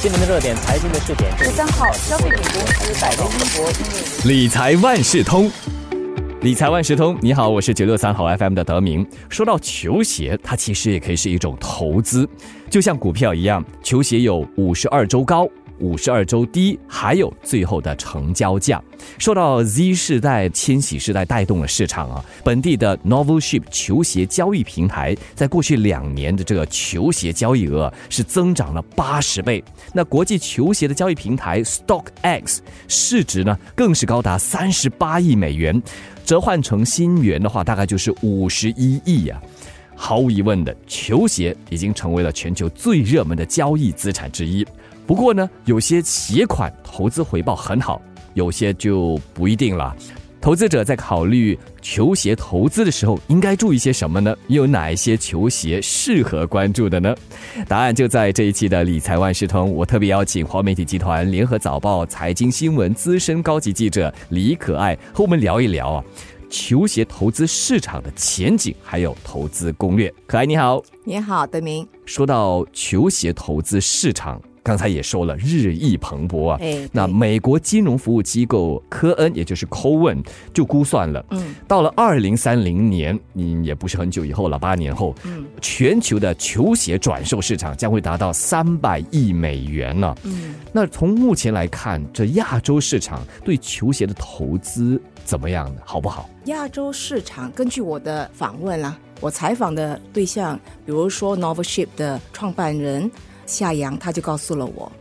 新闻的热点，财经的试点。十三号，消费品公司百威英博理财万事通，理财万事通，你好，我是九六三号 FM 的德明。说到球鞋，它其实也可以是一种投资，就像股票一样，球鞋有五十二周高。五十二周低，还有最后的成交价，受到 Z 世代、千禧世代带动了市场啊。本地的 Novel Ship 球鞋交易平台，在过去两年的这个球鞋交易额是增长了八十倍。那国际球鞋的交易平台 Stock X 市值呢，更是高达三十八亿美元，折换成新元的话，大概就是五十一亿呀。毫无疑问的，球鞋已经成为了全球最热门的交易资产之一。不过呢，有些鞋款投资回报很好，有些就不一定了。投资者在考虑球鞋投资的时候，应该注意些什么呢？有哪一些球鞋适合关注的呢？答案就在这一期的理财万事通。我特别邀请华媒体集团联合早报财经新闻资深高级记者李可爱和我们聊一聊啊，球鞋投资市场的前景，还有投资攻略。可爱你好，你好，德明。说到球鞋投资市场。刚才也说了，日益蓬勃啊。那美国金融服务机构科恩，也就是 Cowen，就估算了，嗯，到了二零三零年，嗯也不是很久以后了，八年后，嗯，全球的球鞋转售市场将会达到三百亿美元呢。嗯，那从目前来看，这亚洲市场对球鞋的投资怎么样呢？好不好？亚洲市场，根据我的访问啊，我采访的对象，比如说 Nova Ship 的创办人。夏阳他就告诉了我，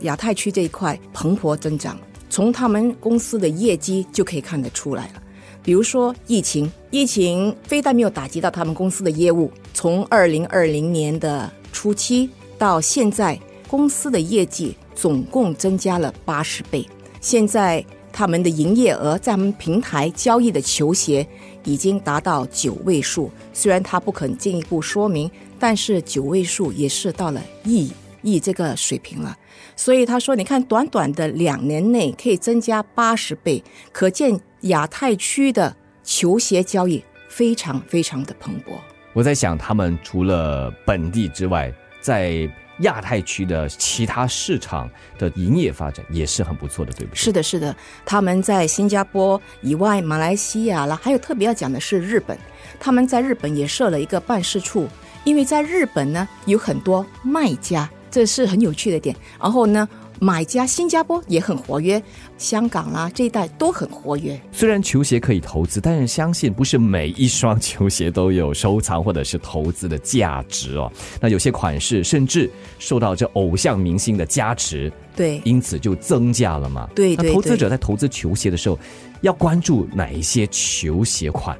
亚太区这一块蓬勃增长，从他们公司的业绩就可以看得出来了。比如说疫情，疫情非但没有打击到他们公司的业务，从二零二零年的初期到现在，公司的业绩总共增加了八十倍。现在他们的营业额在他们平台交易的球鞋已经达到九位数，虽然他不肯进一步说明。但是九位数也是到了亿亿这个水平了，所以他说：“你看，短短的两年内可以增加八十倍，可见亚太区的球鞋交易非常非常的蓬勃。”我在想，他们除了本地之外，在亚太区的其他市场的营业发展也是很不错的，对不对？是的，是的，他们在新加坡以外，马来西亚了，还有特别要讲的是日本，他们在日本也设了一个办事处。因为在日本呢，有很多卖家，这是很有趣的点。然后呢，买家新加坡也很活跃，香港啦这一带都很活跃。虽然球鞋可以投资，但是相信不是每一双球鞋都有收藏或者是投资的价值哦。那有些款式甚至受到这偶像明星的加持，对，因此就增加了嘛。对对。投资者在投资球鞋的时候，要关注哪一些球鞋款？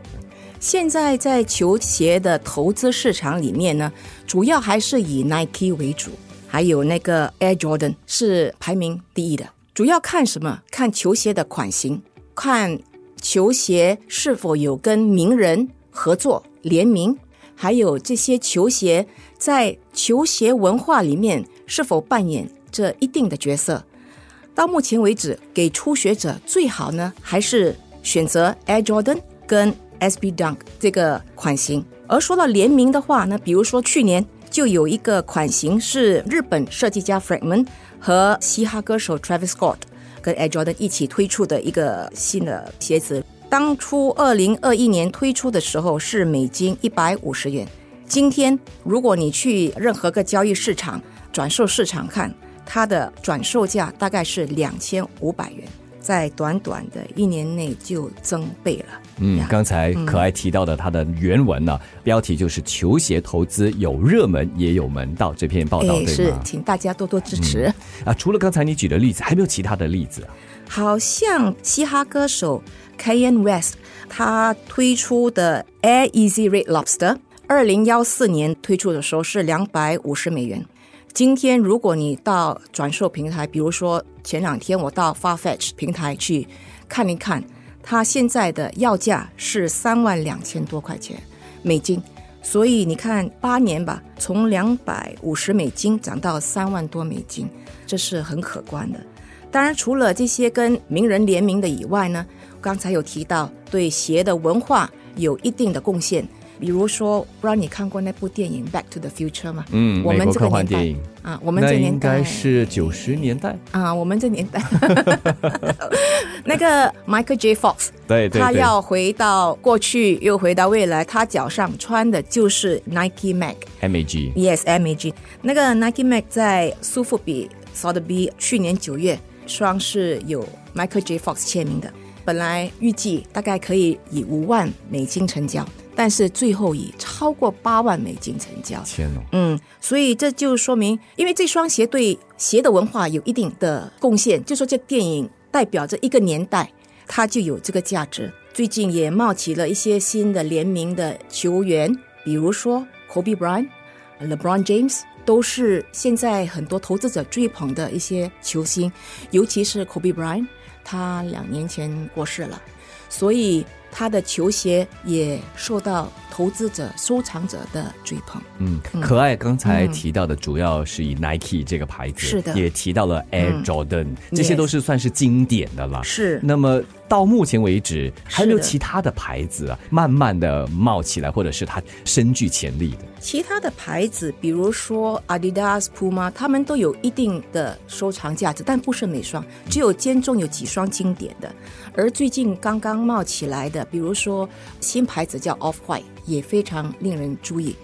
现在在球鞋的投资市场里面呢，主要还是以 Nike 为主，还有那个 Air Jordan 是排名第一的。主要看什么？看球鞋的款型，看球鞋是否有跟名人合作联名，还有这些球鞋在球鞋文化里面是否扮演这一定的角色。到目前为止，给初学者最好呢，还是选择 Air Jordan 跟。SB Dunk 这个款型，而说到联名的话呢，比如说去年就有一个款型是日本设计家 Fragment 和嘻哈歌手 Travis Scott 跟 Air Jordan 一起推出的一个新的鞋子。当初二零二一年推出的时候是美金一百五十元，今天如果你去任何个交易市场、转售市场看，它的转售价大概是两千五百元。在短短的一年内就增倍了。嗯，刚才可爱提到的它的原文呢，标题就是“球鞋投资有热门也有门道”这篇报道，对吗？是，请大家多多支持啊！除了刚才你举的例子，还没有其他的例子啊？好像嘻哈歌手 Kanye West 他推出的 Air Easy Red Lobster，二零幺四年推出的时候是两百五十美元。今天，如果你到转售平台，比如说前两天我到 Farfetch 平台去看一看，它现在的要价是三万两千多块钱美金，所以你看八年吧，从两百五十美金涨到三万多美金，这是很可观的。当然，除了这些跟名人联名的以外呢，刚才有提到对鞋的文化有一定的贡献，比如说，不知道你看过那部电影《Back to the Future》吗？嗯，我们这个年代啊，我们这年代应该是九十年代。啊，我们这年代，那个 Michael J. Fox，对对对，他要回到过去，又回到未来，他脚上穿的就是 Nike Mag。MAG Yes, MAG。那个 Nike Mag 在苏富比 Sotheby 去年九月双是有 Michael J. Fox 签名的，本来预计大概可以以五万美金成交，但是最后以超过八万美金成交。天哦，嗯，所以这就说明，因为这双鞋对鞋的文化有一定的贡献，就说这电影代表着一个年代，它就有这个价值。最近也冒起了一些新的联名的球员，比如说 Kobe Bryant、LeBron James，都是现在很多投资者追捧的一些球星，尤其是 Kobe Bryant，他两年前过世了，所以他的球鞋也受到投资者、收藏者的追捧。嗯，可爱刚才提到的主要是以 Nike 这个牌子，是的也提到了 Air 嗯 Jordan，、这些都是算是经典的了。是那么到目前为止，还有没有其他的牌子啊，慢慢的冒起来，或者是它深具潜力的？其他的牌子，比如说 Adidas、Puma，他们都有一定的收藏价值，但不是每双，只有间中有几双经典的。而最近刚刚冒起来的，比如说新牌子叫 Off White，也非常令人注意。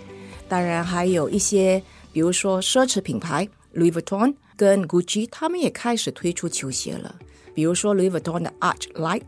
当然还有一些，比如说奢侈品牌 Louis Vuitton 跟 Gucci，他们也开始推出球鞋了。比如说 Louis Vuitton 的 Arch Light，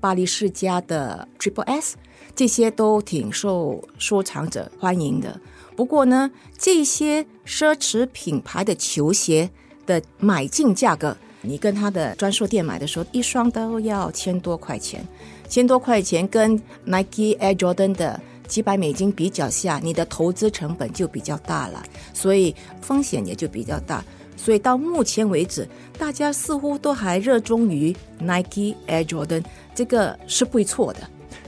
巴黎世家的 Triple S，这些都挺受收藏者欢迎的。不过呢，这些奢侈品牌的球鞋的买进价格，你跟他的专售店买的时候，一双都要千多块钱，千多块钱跟 Nike Air Jordan 的几百美金比较下，你的投资成本就比较大了，所以风险也就比较大。所以到目前为止，大家似乎都还热衷于 Nike Air Jordan，这个是不会错的。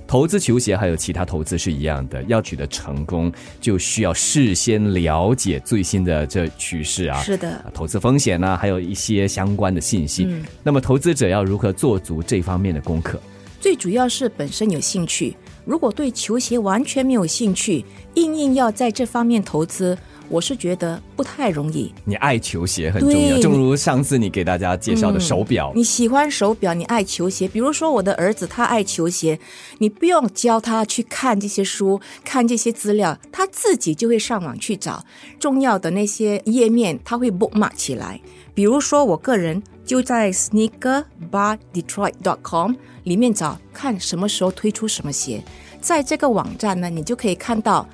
投资球鞋还有其他投资是一样的，要取得成功，就需要事先了解最新的这趋势啊，是的啊投资风险呢、还有一些相关的信息。嗯那么投资者要如何做足这方面的功课？最主要是本身有兴趣。如果对球鞋完全没有兴趣，硬硬要在这方面投资，我是觉得不太容易。你爱球鞋很重要，正如上次你给大家介绍的手表，你喜欢手表，你爱球鞋。比如说我的儿子，他爱球鞋，你不用教他去看这些书、看这些资料，他自己就会上网去找重要的那些页面，他会 bookmark 起来。比如说我个人就在 sneakerbardetroit.com 里面找看什么时候推出什么鞋，在这个网站呢，你就可以看到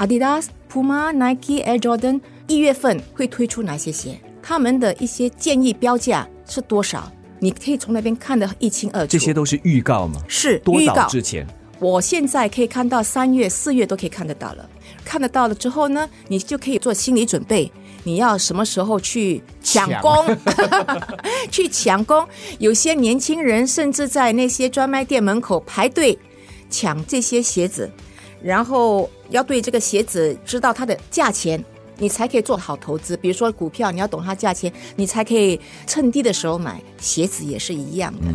Adidas、Puma、Nike、Air Jordan 一月份会推出哪些鞋，他们的一些建议标价是多少，你可以从那边看得一清二楚。这些都是预告吗？是多早预告，之前？我现在可以看到三月、四月都可以看得到了。看得到了之后呢，你就可以做心理准备，你要什么时候去抢攻，去抢攻。有些年轻人甚至在那些专卖店门口排队抢这些鞋子，然后要对这个鞋子知道它的价钱。你才可以做好投资，比如说股票，你要懂它价钱，你才可以趁低的时候买。鞋子也是一样的，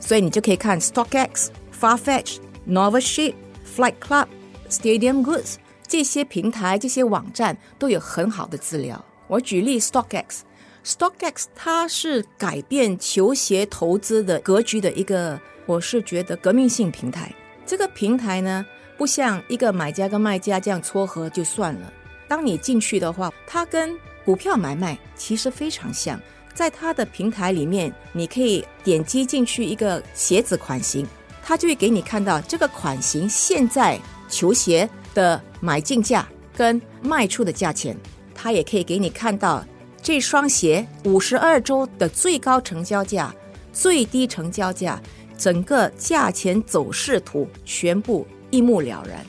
所以你就可以看 StockX、Farfetch、Nova Shape、Flight Club、Stadium Goods 这些平台、这些网站都有很好的资料。我举例 StockX。StockX 它是改变球鞋投资的格局的一个，我是觉得革命性平台。这个平台呢，不像一个买家跟卖家这样撮合就算了。当你进去的话，它跟股票买卖其实非常像。在它的平台里面，你可以点击进去一个鞋子款型，它就会给你看到这个款型现在球鞋的买进价跟卖出的价钱。它也可以给你看到这双鞋五十二周的最高成交价、最低成交价，整个价钱走势图全部一目了然。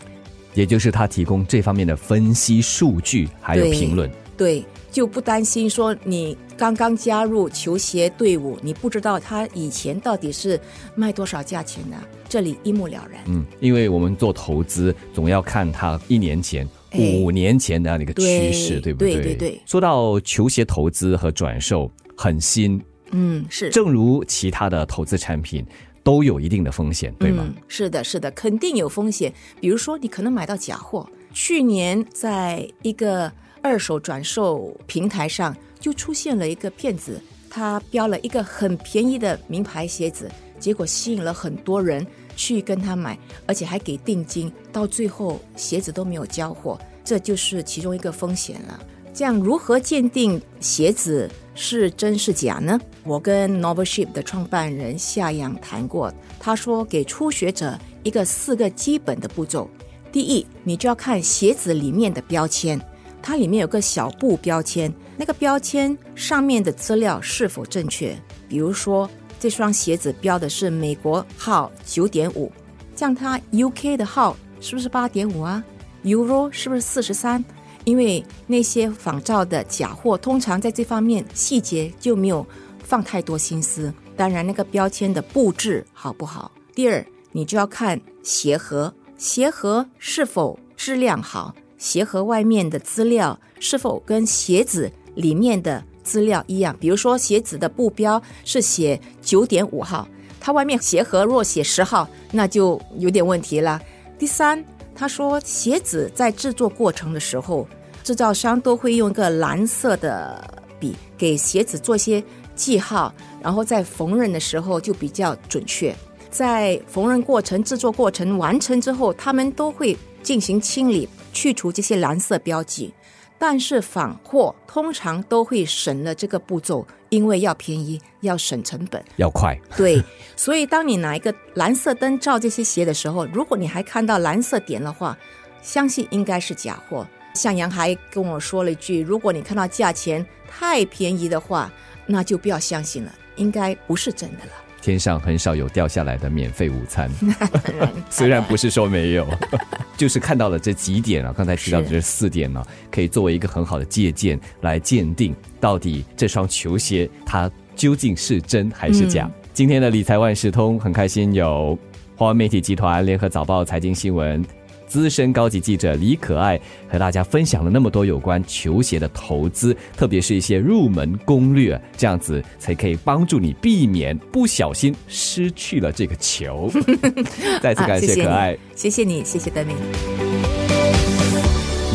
也就是他提供这方面的分析数据，还有评论。对，就不担心说你刚刚加入球鞋队伍，你不知道他以前到底是卖多少价钱的，这里一目了然。嗯，因为我们做投资，总要看他一年前、哎五年前的那个趋势，对不对？对对对说到球鞋投资和转售很新，嗯，是正如其他的投资产品。都有一定的风险，对吗？是的，是的，肯定有风险。比如说，你可能买到假货。去年在一个二手转售平台上，就出现了一个骗子，他标了一个很便宜的名牌鞋子，结果吸引了很多人去跟他买，而且还给定金，到最后鞋子都没有交货，这就是其中一个风险了。这样如何鉴定鞋子是真是假呢？我跟 Novelship 的创办人夏阳谈过，他说给初学者一个四个基本的步骤。第一，你就要看鞋子里面的标签，它里面有个小布标签，那个标签上面的资料是否正确？比如说，这双鞋子标的是美国号九点五，这样它 UK 的号是不是八点五啊？Euro 是不是四十三？因为那些仿造的假货，通常在这方面细节就没有放太多心思。当然，那个标签的布置好不好？第二，你就要看鞋盒，鞋盒是否质量好，鞋盒外面的资料是否跟鞋子里面的资料一样。比如说，鞋子的布标是写九点五号，它外面鞋盒若写十号，那就有点问题了。第三，他说鞋子在制作过程的时候。制造商都会用一个蓝色的笔给鞋子做些记号，然后在缝纫的时候就比较准确。在缝纫过程、制作过程完成之后，他们都会进行清理，去除这些蓝色标记。但是仿货通常都会省了这个步骤，因为要便宜，要省成本，要快。对，所以当你拿一个蓝色灯照这些鞋的时候，如果你还看到蓝色点的话，相信应该是假货。向阳还跟我说了一句：“如果你看到价钱太便宜的话，那就不要相信了，应该不是真的了。”天上很少有掉下来的免费午餐，虽然不是说没有，就是看到了这几点啊，刚才提到的这四点呢，可以作为一个很好的借鉴来鉴定到底这双球鞋它究竟是真还是假。今天的理财万事通很开心有华文媒体集团联合早报财经新闻。资深高级记者李可爱和大家分享了那么多有关球鞋的投资，特别是一些入门攻略，这样子才可以帮助你避免不小心失去了这个球。再次感谢可爱，谢谢你，谢谢德明。